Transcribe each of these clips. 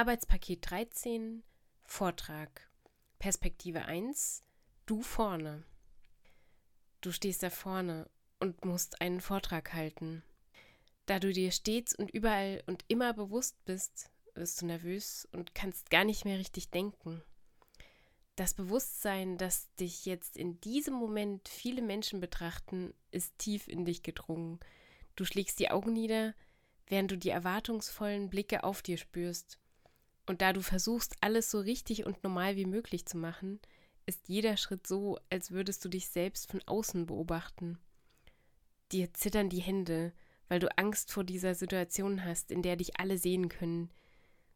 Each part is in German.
Arbeitspaket 13, Vortrag. Perspektive 1, du vorne. Du stehst da vorne und musst einen Vortrag halten. Da du dir stets und überall und immer bewusst bist, wirst du nervös und kannst gar nicht mehr richtig denken. Das Bewusstsein, dass dich jetzt in diesem Moment viele Menschen betrachten, ist tief in dich gedrungen. Du schlägst die Augen nieder, während du die erwartungsvollen Blicke auf dir spürst. Und da du versuchst, alles so richtig und normal wie möglich zu machen, ist jeder Schritt so, als würdest du dich selbst von außen beobachten. Dir zittern die Hände, weil du Angst vor dieser Situation hast, in der dich alle sehen können.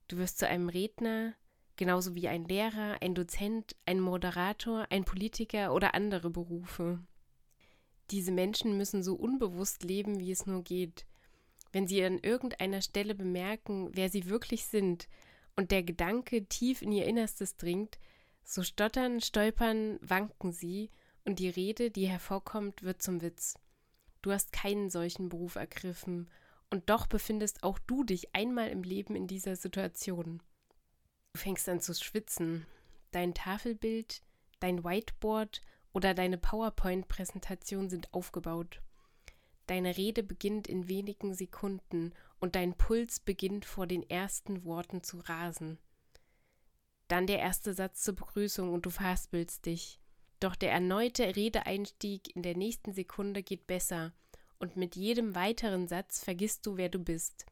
Du wirst zu einem Redner, genauso wie ein Lehrer, ein Dozent, ein Moderator, ein Politiker oder andere Berufe. Diese Menschen müssen so unbewusst leben, wie es nur geht. Wenn sie an irgendeiner Stelle bemerken, wer sie wirklich sind und der Gedanke tief in ihr Innerstes dringt, so stottern, stolpern, wanken sie und die Rede, die hervorkommt, wird zum Witz. Du hast keinen solchen Beruf ergriffen und doch befindest auch du dich einmal im Leben in dieser Situation. Du fängst an zu schwitzen. Dein Tafelbild, dein Whiteboard oder deine PowerPoint-Präsentation sind aufgebaut. Deine Rede beginnt in wenigen Sekunden und dein Puls beginnt vor den ersten Worten zu rasen. Dann der erste Satz zur Begrüßung und du verhaspelst dich. Doch der erneute Redeeinstieg in der nächsten Sekunde geht besser und mit jedem weiteren Satz vergisst du, wer du bist.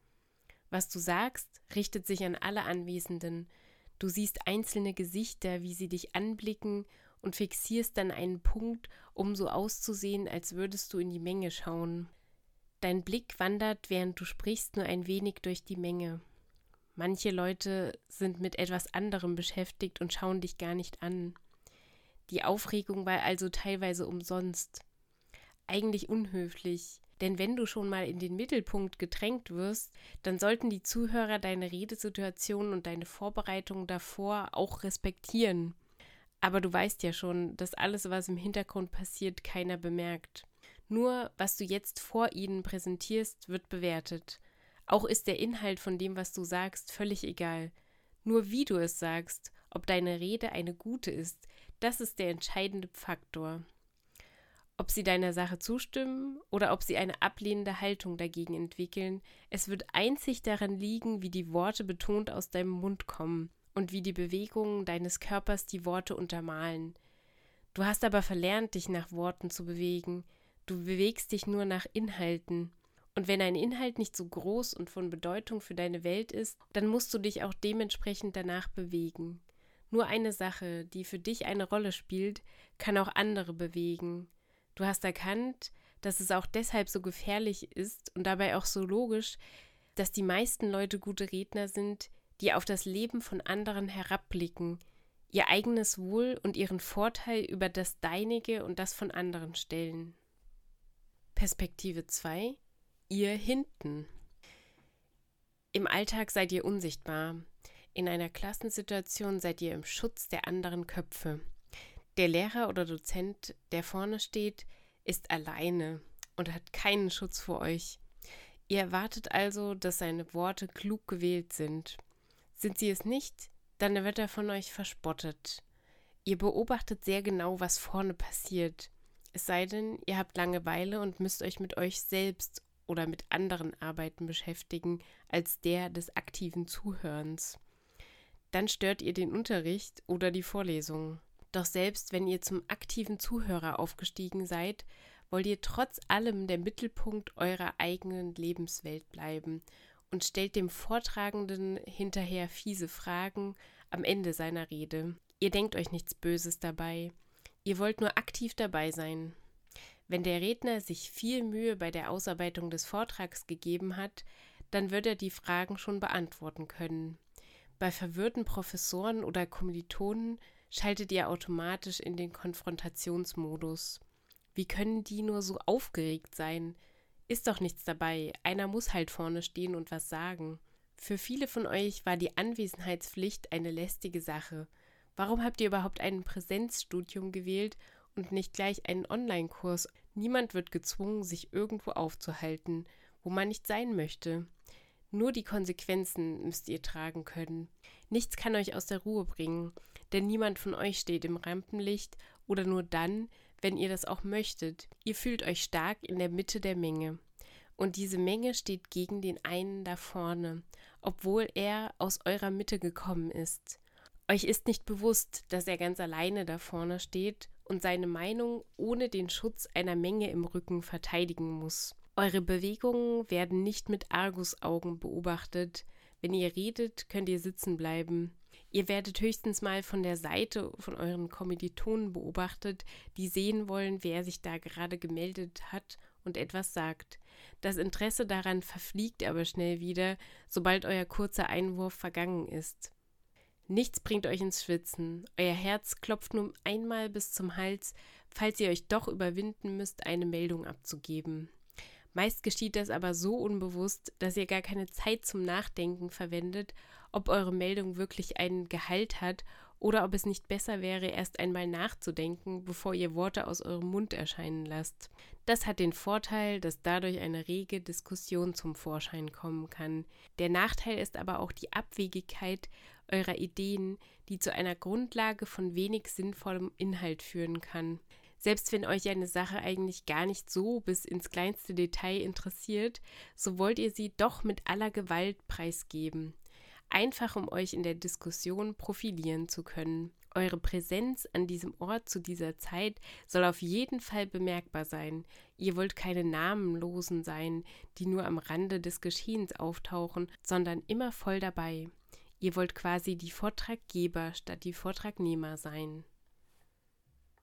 Was du sagst, richtet sich an alle Anwesenden. Du siehst einzelne Gesichter, wie sie dich anblicken und fixierst dann einen Punkt, um so auszusehen, als würdest du in die Menge schauen. Dein Blick wandert, während du sprichst, nur ein wenig durch die Menge. Manche Leute sind mit etwas anderem beschäftigt und schauen dich gar nicht an. Die Aufregung war also teilweise umsonst. Eigentlich unhöflich, denn wenn du schon mal in den Mittelpunkt gedrängt wirst, dann sollten die Zuhörer deine Redesituation und deine Vorbereitung davor auch respektieren. Aber du weißt ja schon, dass alles, was im Hintergrund passiert, keiner bemerkt. Nur was du jetzt vor ihnen präsentierst, wird bewertet. Auch ist der Inhalt von dem, was du sagst, völlig egal. Nur wie du es sagst, ob deine Rede eine gute ist, das ist der entscheidende Faktor. Ob sie deiner Sache zustimmen oder ob sie eine ablehnende Haltung dagegen entwickeln, es wird einzig daran liegen, wie die Worte betont aus deinem Mund kommen und wie die Bewegungen deines Körpers die Worte untermalen. Du hast aber verlernt, dich nach Worten zu bewegen, du bewegst dich nur nach Inhalten. Und wenn ein Inhalt nicht so groß und von Bedeutung für deine Welt ist, dann musst du dich auch dementsprechend danach bewegen. Nur eine Sache, die für dich eine Rolle spielt, kann auch andere bewegen. Du hast erkannt, dass es auch deshalb so gefährlich ist und dabei auch so logisch, dass die meisten Leute gute Redner sind, die auf das Leben von anderen herabblicken, ihr eigenes Wohl und ihren Vorteil über das deinige und das von anderen stellen. Perspektive 2 Ihr hinten. Im Alltag seid ihr unsichtbar. In einer Klassensituation seid ihr im Schutz der anderen Köpfe. Der Lehrer oder Dozent, der vorne steht, ist alleine und hat keinen Schutz vor euch. Ihr erwartet also, dass seine Worte klug gewählt sind. Sind sie es nicht, dann wird er von euch verspottet. Ihr beobachtet sehr genau, was vorne passiert. Es sei denn, ihr habt Langeweile und müsst euch mit euch selbst oder mit anderen Arbeiten beschäftigen als der des aktiven Zuhörens. Dann stört ihr den Unterricht oder die Vorlesung. Doch selbst wenn ihr zum aktiven Zuhörer aufgestiegen seid, wollt ihr trotz allem der Mittelpunkt eurer eigenen Lebenswelt bleiben und stellt dem Vortragenden hinterher fiese Fragen am Ende seiner Rede. Ihr denkt euch nichts Böses dabei. Ihr wollt nur aktiv dabei sein. Wenn der Redner sich viel Mühe bei der Ausarbeitung des Vortrags gegeben hat, dann wird er die Fragen schon beantworten können. Bei verwirrten Professoren oder Kommilitonen schaltet ihr automatisch in den Konfrontationsmodus. Wie können die nur so aufgeregt sein? Ist doch nichts dabei, einer muss halt vorne stehen und was sagen. Für viele von euch war die Anwesenheitspflicht eine lästige Sache. Warum habt ihr überhaupt ein Präsenzstudium gewählt und nicht gleich einen Online-Kurs? Niemand wird gezwungen, sich irgendwo aufzuhalten, wo man nicht sein möchte. Nur die Konsequenzen müsst ihr tragen können. Nichts kann euch aus der Ruhe bringen, denn niemand von euch steht im Rampenlicht oder nur dann, wenn ihr das auch möchtet. Ihr fühlt euch stark in der Mitte der Menge. Und diese Menge steht gegen den einen da vorne, obwohl er aus eurer Mitte gekommen ist. Euch ist nicht bewusst, dass er ganz alleine da vorne steht und seine Meinung ohne den Schutz einer Menge im Rücken verteidigen muss. Eure Bewegungen werden nicht mit Argusaugen beobachtet. Wenn ihr redet, könnt ihr sitzen bleiben. Ihr werdet höchstens mal von der Seite von euren Kommilitonen beobachtet, die sehen wollen, wer sich da gerade gemeldet hat und etwas sagt. Das Interesse daran verfliegt aber schnell wieder, sobald euer kurzer Einwurf vergangen ist. Nichts bringt euch ins Schwitzen. Euer Herz klopft nur einmal bis zum Hals, falls ihr euch doch überwinden müsst, eine Meldung abzugeben. Meist geschieht das aber so unbewusst, dass ihr gar keine Zeit zum Nachdenken verwendet, ob eure Meldung wirklich einen Gehalt hat oder ob es nicht besser wäre, erst einmal nachzudenken, bevor ihr Worte aus eurem Mund erscheinen lasst. Das hat den Vorteil, dass dadurch eine rege Diskussion zum Vorschein kommen kann. Der Nachteil ist aber auch die Abwegigkeit eurer Ideen, die zu einer Grundlage von wenig sinnvollem Inhalt führen kann. Selbst wenn euch eine Sache eigentlich gar nicht so bis ins kleinste Detail interessiert, so wollt ihr sie doch mit aller Gewalt preisgeben. Einfach um euch in der Diskussion profilieren zu können. Eure Präsenz an diesem Ort zu dieser Zeit soll auf jeden Fall bemerkbar sein. Ihr wollt keine Namenlosen sein, die nur am Rande des Geschehens auftauchen, sondern immer voll dabei. Ihr wollt quasi die Vortraggeber statt die Vortragnehmer sein.